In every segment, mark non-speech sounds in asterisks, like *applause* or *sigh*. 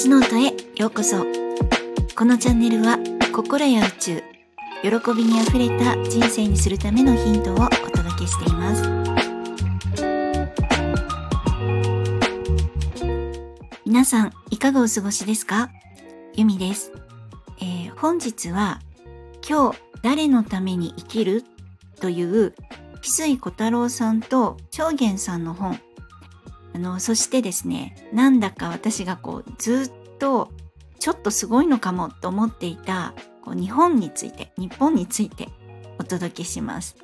シノートへようこそ。このチャンネルは心や宇宙喜びにあふれた人生にするためのヒントをお届けしています。皆さんいかがお過ごしですか？ゆみです、えー、本日は今日誰のために生きる？という翡翠小太郎さんと長元さんの本あのそしてですねなんだか私がこうずっとちょっとすごいのかもと思っていたこう日本について日本についてお届けします。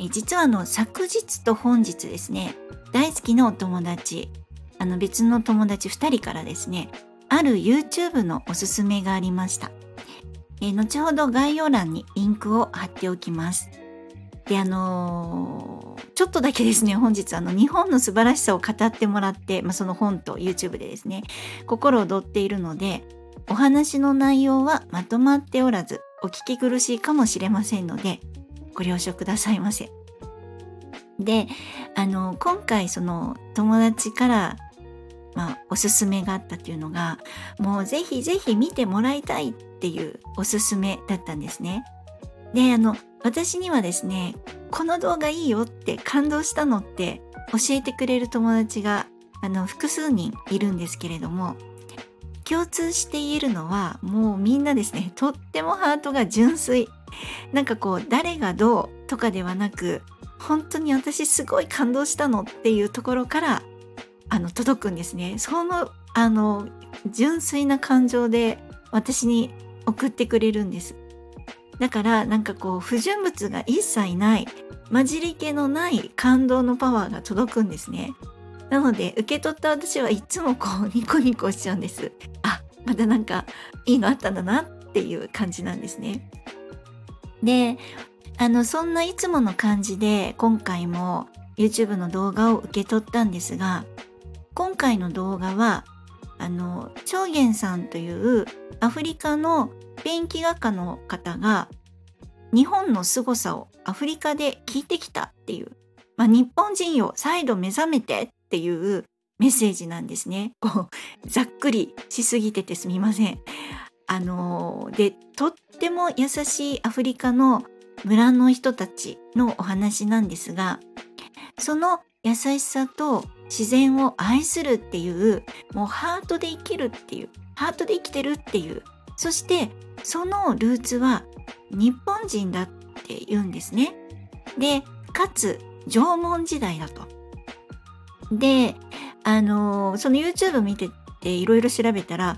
え実はあの昨日と本日ですね大好きなお友達あの別の友達2人からですねある YouTube のおすすめがありました。え後ほど概要欄にリンクを貼っておきます。であのー、ちょっとだけですね本日あの日本の素晴らしさを語ってもらって、まあ、その本と YouTube でですね心躍っているのでお話の内容はまとまっておらずお聞き苦しいかもしれませんのでご了承くださいませ。であの今回その友達からまあ、おすすめがあったっていうのがもうぜひぜひ見てもらいたいっていうおすすめだったんですね。であの私にはですねこの動画いいよって感動したのって教えてくれる友達があの複数人いるんですけれども共通して言えるのはもうみんなですね *laughs* とってもハートが純粋。なんかこう誰がどうとかではなく本当に私すごい感動したのっていうところからあの届くんですね。そのあの純粋な感情で私に送ってくれるんです。だからなんかこう不純物が一切ない混じり気のない感動のパワーが届くんですね。なので受け取った私はいつもこうニコニコしちゃうんです。あまたなんかいいのあったんだなっていう感じなんですね。であのそんないつもの感じで今回も YouTube の動画を受け取ったんですが今回の動画はあの長元さんというアフリカのペンキ画家の方が日本の凄さをアフリカで聞いてきたっていう、まあ、日本人よ再度目覚めてっていうメッセージなんですね。こうざっくりしすぎててすみません。あのでとっても優しいアフリカの村の人たちのお話なんですがその優しさと自然を愛するっていうもうハートで生きるっていうハートで生きてるっていうそしてそのルーツは日本人だって言うんですね。で、かつ縄文時代だと。で、あの、その YouTube 見てていろいろ調べたら、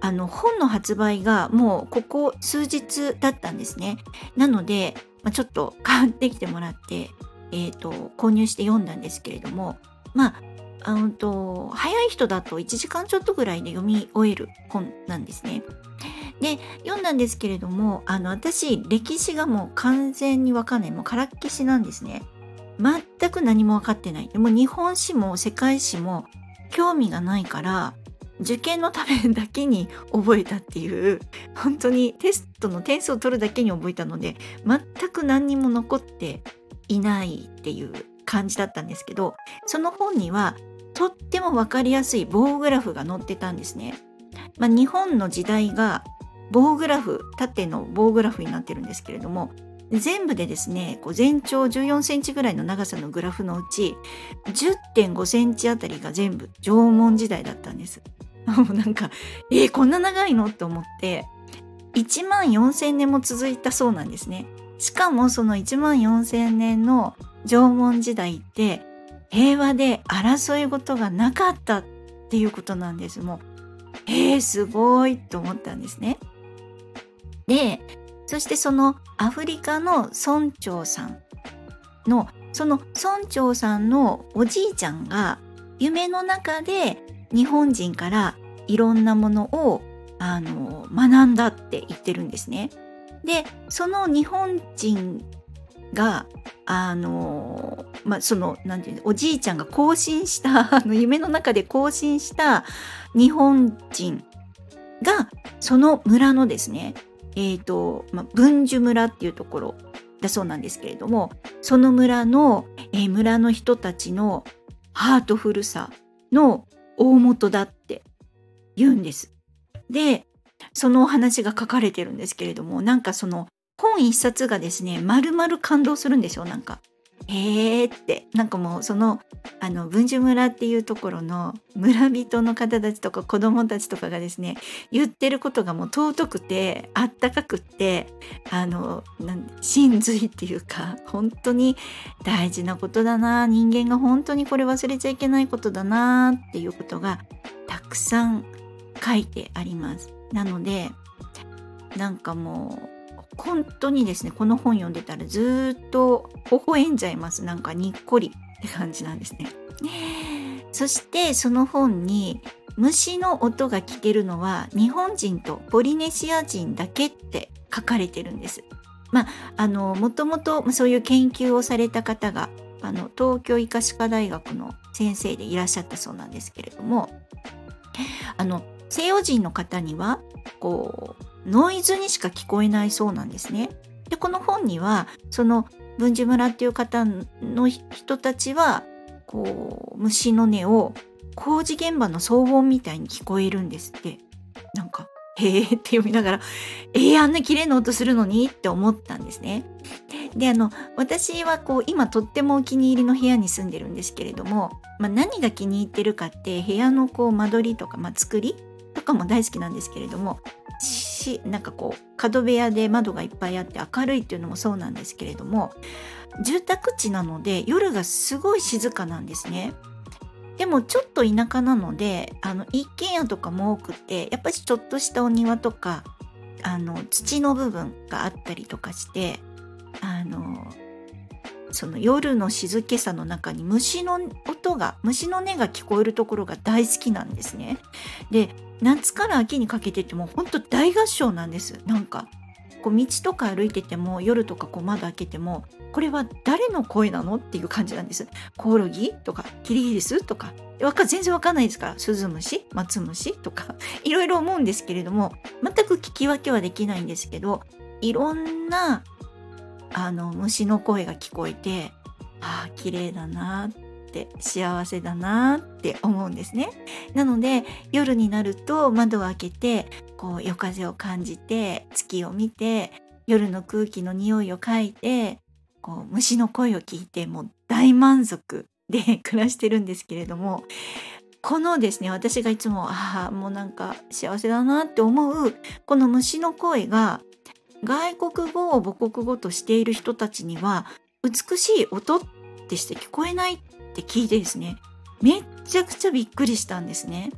あの本の発売がもうここ数日だったんですね。なので、まあ、ちょっと買ってきてもらって、えーと購入して読んだんですけれどもまああのと早い人だと1時間ちょっとぐらいで読み終える本なんですね。で読んだんですけれどもあの私歴史がもう完全にわかんないもうからっきしなんですね。全く何も分かってない。でも日本史も世界史も興味がないから受験のためだけに覚えたっていう本当にテストの点数を取るだけに覚えたので全く何にも残っていないっていう感じだったんですけどその本にはとっても分かりやすい棒グラフが載ってたんですね。まあ、日本の時代が棒グラフ縦の棒グラフになってるんですけれども全部でですねこう全長14センチぐらいの長さのグラフのうち10.5センチあたりが全部縄文時代だったんです。*laughs* もうなんかえー、こんな長いの？って思って1万4,000年も続いたそうなんですね。しかもその1万4,000年の縄文時代って平和で争い事がなかったっていうことなんですもうえー、すごいと思ったんですね。でそしてそのアフリカの村長さんのその村長さんのおじいちゃんが夢の中で日本人からいろんなものをあの学んだって言ってるんですね。でその日本人があのまあその何て言うおじいちゃんが更新した *laughs* あの夢の中で更新した日本人がその村のですねえっ、ー、と、まあ、文殊村っていうところだそうなんですけれどもその村の、えー、村の人たちのハートフルさの大元だって言うんです。でそのお話が書かれてるんですけれどもなんかその本一冊がですね丸々感動するんですよなんか。へーってなんかもうそのあの文殊村っていうところの村人の方たちとか子供たちとかがですね言ってることがもう尊くてあったかくってあの真髄っていうか本当に大事なことだな人間が本当にこれ忘れちゃいけないことだなっていうことがたくさん書いてあります。なのでなんかもう本当にですねこの本読んでたらずっと微笑んじゃいますなんかにっこりって感じなんですね。そしてその本に虫の音が聞けるのは日本人とポリネシア人だけって書かれてるんです。まあ、あのもともとそういう研究をされた方があの東京医科歯科大学の先生でいらっしゃったそうなんですけれどもあの西洋人の方にはこうノイズにしか聞こえないそうなんですね。でこの本にはその文殊村っていう方の人たちはこう虫の音を工事現場の騒音みたいに聞こえるんですってなんかへえって読みながらえー、あんな綺麗な音するのにって思ったんですね。であの私はこう今とってもお気に入りの部屋に住んでるんですけれども、まあ、何が気に入ってるかって部屋のこう間取りとか、まあ、作りとかも大好きなんですけれどもしなんかこう角部屋で窓がいっぱいあって明るいっていうのもそうなんですけれども住宅地なので夜がすごい静かなんですね。でもちょっと田舎なのであの一軒家とかも多くてやっぱりちょっとしたお庭とかあの土の部分があったりとかしてあのその夜の静けさの中に虫の音が虫の音が聞こえるところが大好きなんですね。で夏から秋にかけてってもうほんと大合唱なんです。なんかこう道とか歩いてても夜とかこう窓開けてもこれは誰の声なのっていう感じなんです。コオロギとかキリギリスとか。全然わかんないですから。スズムシマツムシとか。いろいろ思うんですけれども全く聞き分けはできないんですけどいろんなあの虫の声が聞こえてああ綺麗だなって幸せだなって思うんですね。なので夜になると窓を開けてこう夜風を感じて月を見て夜の空気の匂いを嗅いでこう虫の声を聞いてもう大満足で *laughs* 暮らしてるんですけれどもこのですね私がいつもああもうなんか幸せだなって思うこの虫の声が外国語を母国語としている人たちには美しい音ってして聞こえないって聞いてですね。めっちゃくちゃびっくりしたんですね。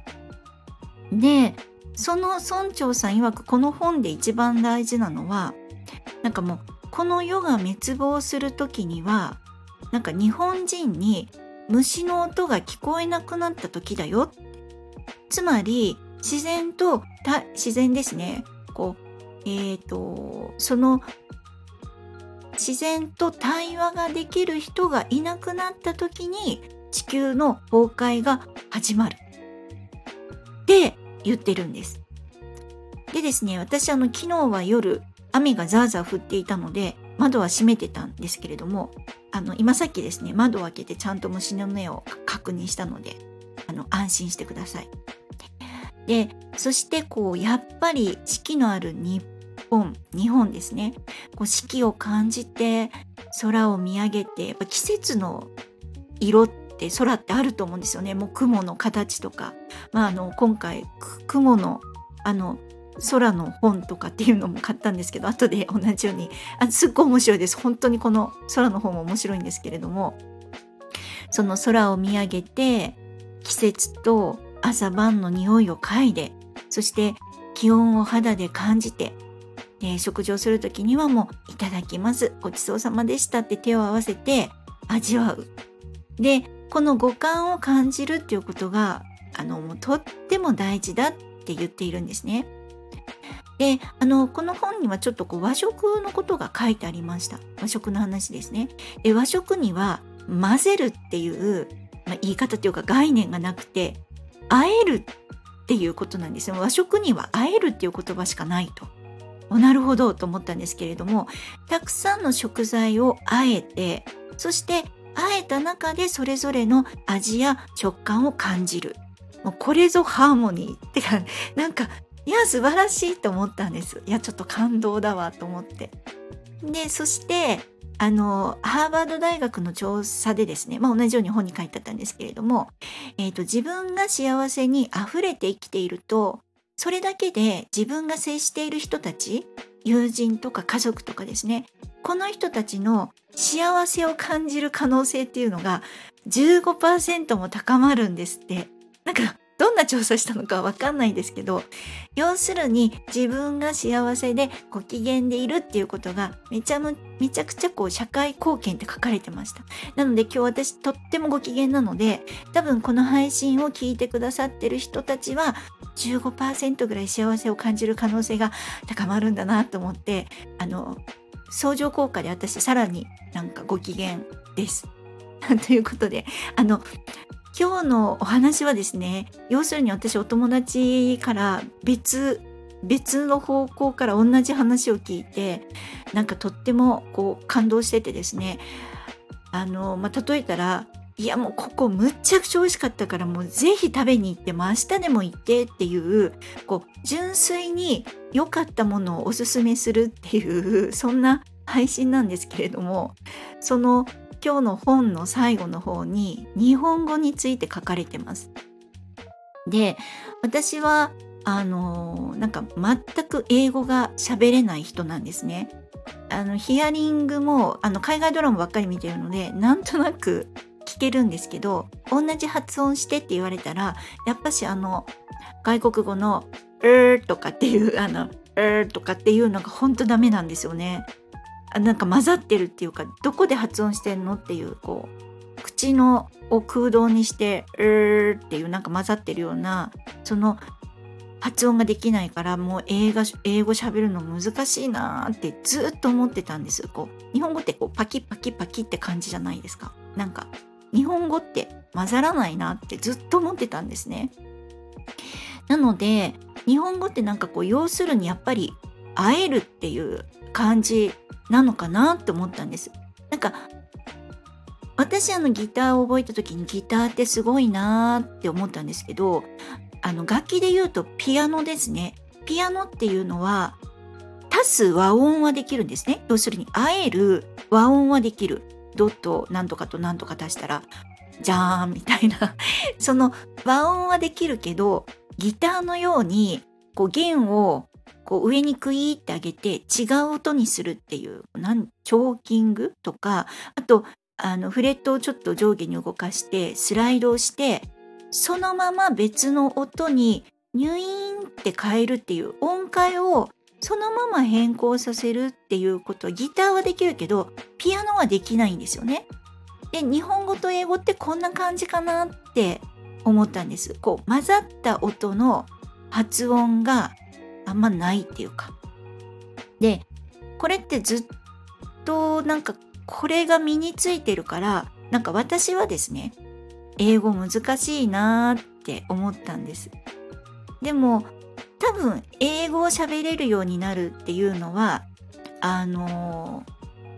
でその村長さん曰くこの本で一番大事なのはなんかもうこの世が滅亡する時にはなんか日本人に虫の音が聞こえなくなった時だよ。つまり自然と自然ですね。こうえ、ー、とその自然と対話ができる人がいなくなった時に地球の崩壊が始まるって言ってるんです。でですね私あの昨日は夜雨がザーザー降っていたので窓は閉めてたんですけれどもあの今さっきですね窓を開けてちゃんと虫の目を確認したのであの安心してください。でそしてこうやっぱり四季のある日本日本ですね。こう四季を感じて空を見上げてやっぱ季節の色って空ってあると思うんですよね。もう雲の形とか、まあ、あの今回雲のあの空の本とかっていうのも買ったんですけど後で同じように。あすっごい面白いです。本当にこの空の本も面白いんですけれども。その空を見上げて季節と朝晩の匂いを嗅いでそして気温を肌で感じて食事をする時にはもう「いただきますごちそうさまでした」って手を合わせて味わう。でこの五感を感じるっていうことがあのもうとっても大事だって言っているんですね。であのこの本にはちょっとこう和食のことが書いてありました和食の話ですね。で和食には混ぜるっていう、まあ、言い方というか概念がなくてあえるっていうことなんですよ和食にはあえるっていう言葉しかないと。なるほどと思ったんですけれどもたくさんの食材をあえてそしてあえた中でそれぞれの味や食感を感じる。もうこれぞハーモニーってか *laughs* なんかいや素晴らしいと思ったんです。いやちょっと感動だわと思って。でそしてあのハーバード大学の調査でですね、まあ、同じように本に書いてあったんですけれども、えーと、自分が幸せにあふれて生きているとそれだけで自分が接している人たち友人とか家族とかですねこの人たちの幸せを感じる可能性っていうのが15%も高まるんですって。なんかどんな調査したのかわかんないんですけど要するに自分が幸せでご機嫌でいるっていうことがめちゃめちゃくちゃこう社会貢献って書かれてましたなので今日私とってもご機嫌なので多分この配信を聞いてくださってる人たちは15%ぐらい幸せを感じる可能性が高まるんだなと思ってあの相乗効果で私さらになんかご機嫌です。*laughs* ということであの今日のお話はですね要するに私お友達から別別の方向から同じ話を聞いてなんかとってもこう感動しててですね。あの、まあ、例えたらいやもうここむっちゃくちゃ美味しかったからもうぜひ食べに行っても明日でも行ってっていうこう純粋に良かったものをおすすめするっていうそんな配信なんですけれどもその今日の本の最後の方に日本語について書かれてます。で私はあのなんか全く英語が喋れない人なんですね。あのヒアリングもあの海外ドラマばっかり見てるのでなんとなく聞けるんですけど同じ発音してって言われたらやっぱしあの外国語の「うー」とかっていうあの「うー」とかっていうのが本当ダメなんですよね。なんか混ざってるっていうかどこで発音してんのっていうこう口のを空洞にして「うー」っていうなんか混ざってるようなその発音ができないからもう英語英語喋るの難しいなーってずっと思ってたんですこう日本語ってこうパキパキパキって感じじゃないですか。なんか日本語って混ざらないなってずっと思ってたんですね。なので日本語ってなんかこう要するにやっぱり会えるっていう感じなのかなって思ったんです。なんか私あのギターを覚えた時にギターってすごいなーって思ったんですけどあの楽器で言うとピアノですね。ピアノっていうのは足す和音はできるんですね。要するに会える和音はできる。ドットなんとかとなんとか足したらじゃーんみたいな *laughs* その和音はできるけどギターのようにこう弦をこう上にクイーって上げて違う音にするっていうなんチョーキングとかあとあのフレットをちょっと上下に動かしてスライドをしてそのまま別の音にニュイーンって変えるっていう音階をそのまま変更させるっていうことギターはできるけどピアノはできないんですよね。で日本語と英語ってこんな感じかなって思ったんです。こう混ざった音の発音があんまないっていうか。でこれってずっとなんかこれが身についてるからなんか私はですね英語難しいなーって思ったんです。でも多分英語を喋れるようになるっていうのはあの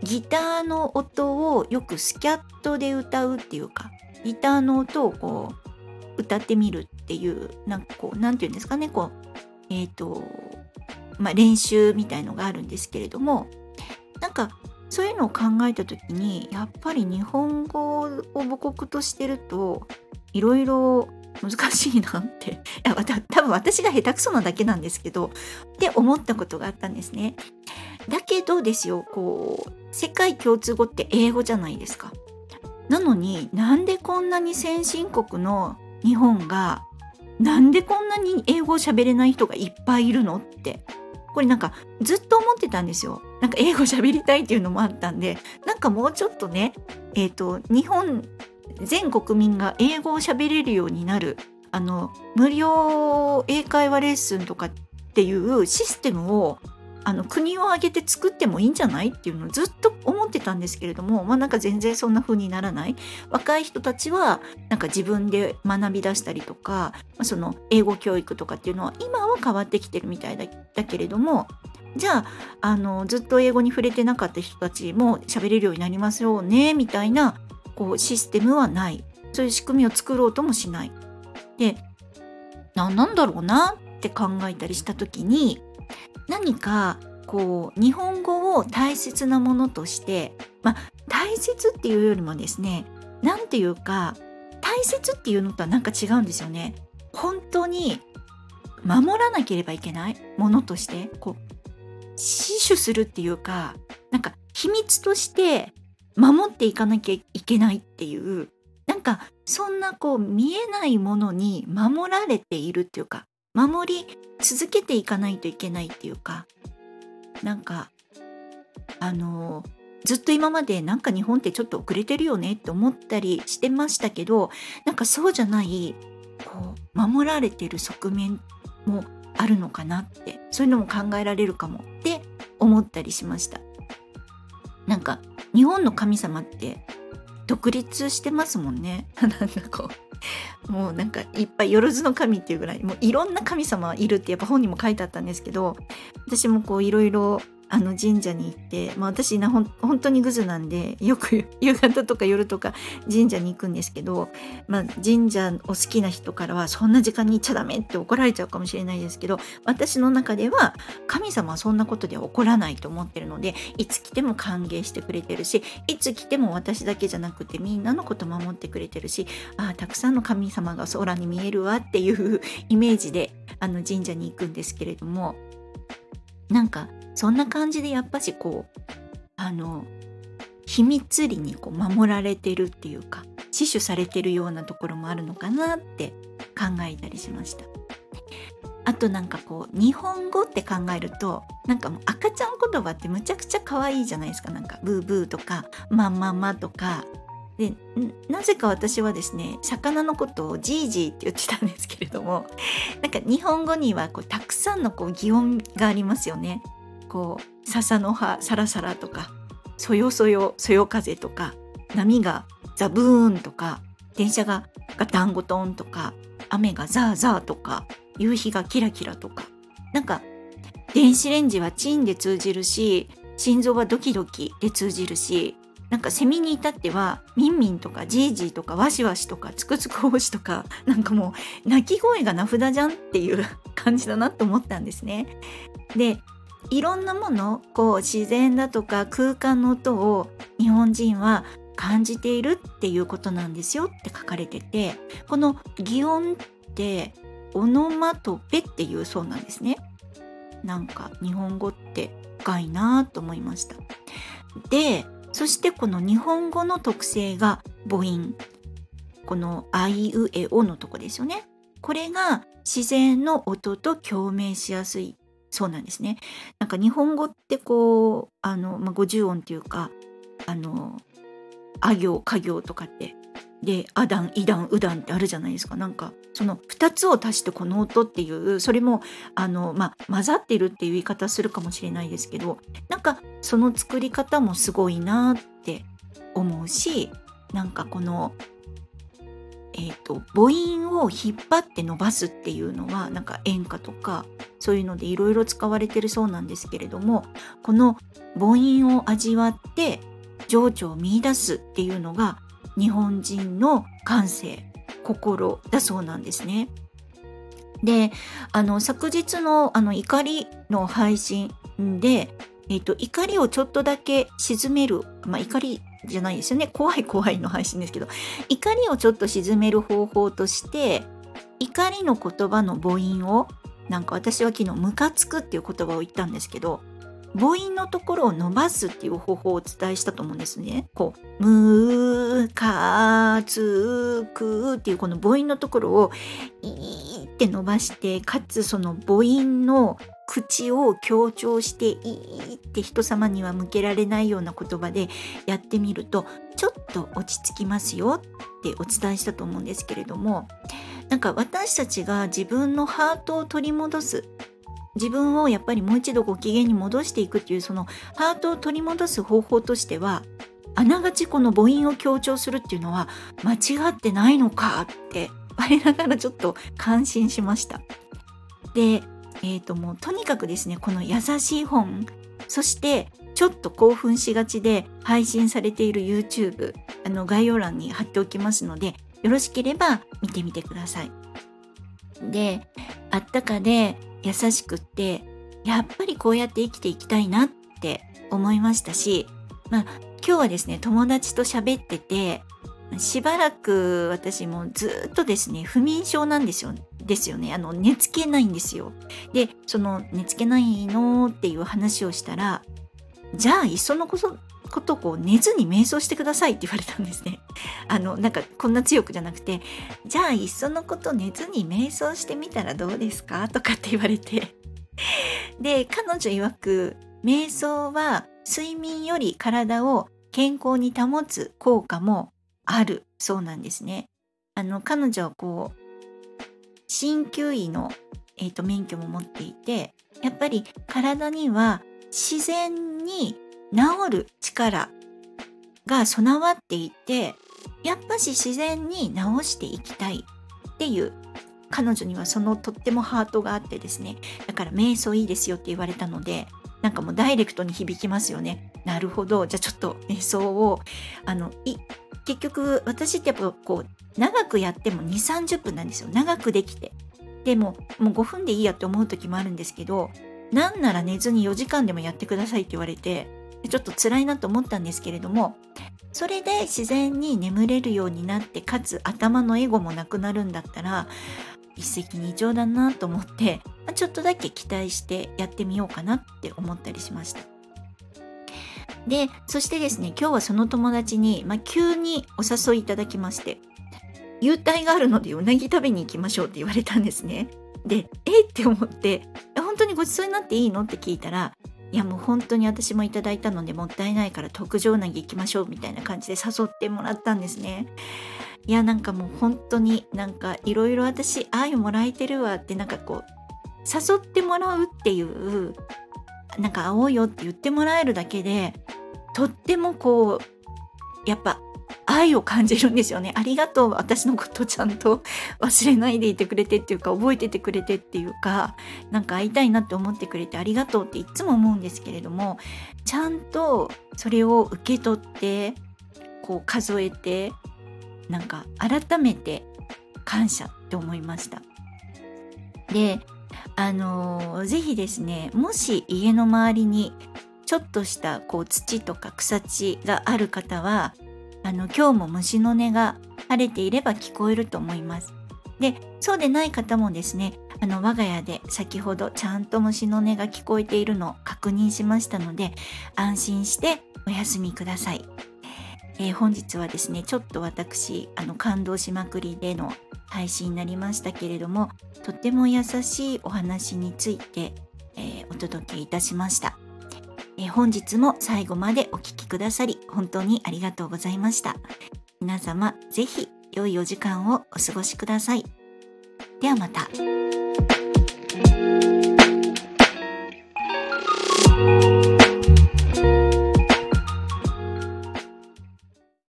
ギターの音をよくスキャットで歌うっていうかギターの音をこう歌ってみるっていうなんかこう何て言うんですかねこうえっ、ー、と、まあ、練習みたいのがあるんですけれどもなんかそういうのを考えた時にやっぱり日本語を母国としてるといろいろ難しいなっていや多分私が下手くそなだけなんですけどって思ったことがあったんですね。だけどですよこう世界共通語って英語じゃないですか。なのになんでこんなに先進国の日本がなんでこんなに英語を喋れない人がいっぱいいるのって。これなんかずっと思ってたんですよ。なんか英語喋りたいっていうのもあったんで。なんかもうちょっとねえっ、ー、と日本全国民が英語を喋れるようになるあの無料英会話レッスンとかっていうシステムをあの国を挙げて作ってもいいんじゃないっていうのをずっと思ってたんですけれどもまあなんか全然そんな風にならない若い人たちはなんか自分で学び出したりとか、まあ、その英語教育とかっていうのは今は変わってきてるみたいだだけれどもじゃああのずっと英語に触れてなかった人たちも喋れるようになりますよねみたいなこうシステムはないそういう仕組みを作ろうともしない。でななんだろうなって考えたりした時に何かこう日本語を大切なものとしてまあ大切っていうよりもですね何ていうか大切っていうのとはなんか違うんですよね。本当に守らなければいけないものとしてこう死守するっていうかなんか秘密として守っていかなきゃいけないっていうなんかそんなこう見えないものに守られているっていうか守り続けていかないといけないっていうかなんかあのずっと今までなんか日本ってちょっと遅れてるよねって思ったりしてましたけどなんかそうじゃないこう守られてる側面もあるのかなってそういうのも考えられるかもって思ったりしました。なんか日本の神様って独立してますもんね。*laughs* なんかこう。もうなんかいっぱいよろずの神っていうぐらいもういろんな神様いるってやっぱ本にも書いてあったんですけど私もこういろいろあの神社に行って、まあ、私なほん本当にグズなんでよく夕方とか夜とか神社に行くんですけど、まあ、神社お好きな人からはそんな時間に行っちゃダメって怒られちゃうかもしれないですけど私の中では神様はそんなことでは怒らないと思ってるのでいつ来ても歓迎してくれてるしいつ来ても私だけじゃなくてみんなのこと守ってくれてるしああたくさんの神様が空に見えるわっていうイメージであの神社に行くんですけれどもなんかそんな感じでやっぱしこうあの秘密裏にこう守られてるっていうか死守されてるようなところもあるのかなって考えたりしました。あとなんかこう日本語って考えるとなんかもう赤ちゃん言葉ってむちゃくちゃ可愛いじゃないですかなんかブーブーとかまんまんまとかでなぜか私はですね魚のことをジージーって言ってたんですけれどもなんか日本語にはこうたくさんのこう擬音がありますよね。こう笹の葉サラサラとかそよそよそよ風とか波がザブーンとか電車がガタンゴトンとか雨がザーザーとか夕日がキラキラとかなんか電子レンジはチンで通じるし心臓はドキドキで通じるしなんかセミに至ってはミンミンとかジージーとかワシワシとかつくつくおしとかなんかもう鳴き声が名札じゃんっていう *laughs* 感じだなと思ったんですね。でいろんなものこう自然だとか空間の音を日本人は感じているっていうことなんですよって書かれててこの擬音ってオノマトペっていうそうなんですね。なんか日本語って深いなと思いました。でそしてこの日本語の特性が母音この「あいうえお」のとこですよね。これが自然の音と共鳴しやすいそうなんですね。なんか日本語ってこうあの、まあ、50音っていうかあのあ行家行とかってでアダンイダンウダンってあるじゃないですかなんかその2つを足してこの音っていうそれもあの、まあ、混ざってるっていう言い方するかもしれないですけどなんかその作り方もすごいなって思うしなんかこのえーと、母音を引っ張って伸ばすっていうのはなんか演歌とかそういうのでいろいろ使われてるそうなんですけれどもこの母音を味わって情緒を見いだすっていうのが日本人の感性心だそうなんですね。であの昨日のあの怒りの配信で、えーと、怒りをちょっとだけ鎮める、まあ、怒りじゃないですよね怖い怖いの配信ですけど怒りをちょっと鎮める方法として怒りの言葉の母音をなんか私は昨日ムカつくっていう言葉を言ったんですけど母音のところを伸ばすっていう方法をお伝えしたと思うんですね。こう、むかつくっていうこの母音のところをって伸ばしてかつその母音の口を強調していいって人様には向けられないような言葉でやってみるとちょっと落ち着きますよってお伝えしたと思うんですけれどもなんか私たちが自分のハートを取り戻す自分をやっぱりもう一度ご機嫌に戻していくっていうそのハートを取り戻す方法としてはあながちこの母音を強調するっていうのは間違ってないのかって我ながらちょっと感心しました。でえーと、もうとにかくですねこの優しい本そしてちょっと興奮しがちで配信されている YouTube あの概要欄に貼っておきますのでよろしければ見てみてください。であったかで優しくってやっぱりこうやって生きていきたいなって思いましたし、まあ、今日はですね友達と喋っててしばらく私もずっとですね不眠症なんですよですよね。あの寝つけないんですよ。でその寝つけないのっていう話をしたらじゃあいっそのことことこう寝ずに瞑想してくださいって言われたんですね。*laughs* あのなんかこんな強くじゃなくてじゃあいっそのこと寝ずに瞑想してみたらどうですか？とかって言われて。*laughs* で彼女曰く瞑想は睡眠より体を健康に保つ効果もある。そうなんですね。あの彼女はこう鍼灸医の、えーと、免許も持っていてやっぱり体には自然に治る力が備わっていてやっぱし自然に治していきたいっていう彼女にはそのとってもハートがあってですね。だから瞑想いいですよって言われたのでなんかもうダイレクトに響きますよね。なるほど。じゃあちょっと瞑想をあの結局私ってやっぱこう長くやっても2 3 0分なんですよ長くできてでももう5分でいいやって思う時もあるんですけどなんなら寝ずに4時間でもやってくださいって言われてちょっと辛いなと思ったんですけれどもそれで自然に眠れるようになってかつ頭のエゴもなくなるんだったら一石二鳥だなと思ってちょっとだけ期待してやってみようかなって思ったりしました。でそしてですね今日はその友達に、まあ、急にお誘いいただきまして優待があるのでうなぎ食べに行きましょうって言われたんですね。でえって思って本当にごちそうになっていいの？って聞いたらいやもう本当に私もいただいたのでもったいないから特上うなぎ行きましょうみたいな感じで誘ってもらったんですね。いやなんかもう本当になんかいろいろ私愛もらえてるわってなんかこう誘ってもらうっていうなんか会おうよって言ってもらえるだけでとってもこうやっぱ愛を感じるんですよね。ありがとう。私のことちゃんと *laughs* 忘れないでいてくれてっていうか、覚えててくれてっていうか、なんか会いたいなって思ってくれてありがとうっていつも思うんですけれども、ちゃんとそれを受け取って、こう数えて、なんか改めて感謝って思いました。で、あのー、ぜひですね、もし家の周りにちょっとしたこう土とか草地がある方はあの今日も虫の音が晴れていれば聞こえると思います。でそうでない方もですねあの我が家で先ほどちゃんと虫の音が聞こえているのを確認しましたので安心してお休みください。えー、本日はですねちょっと私あの感動しまくりでの配信になりましたけれどもとっても優しいお話について、えー、お届けいたしました。え本日も最後までお聴きくださり本当にありがとうございました。皆様是非良いお時間をお過ごしください。ではまた。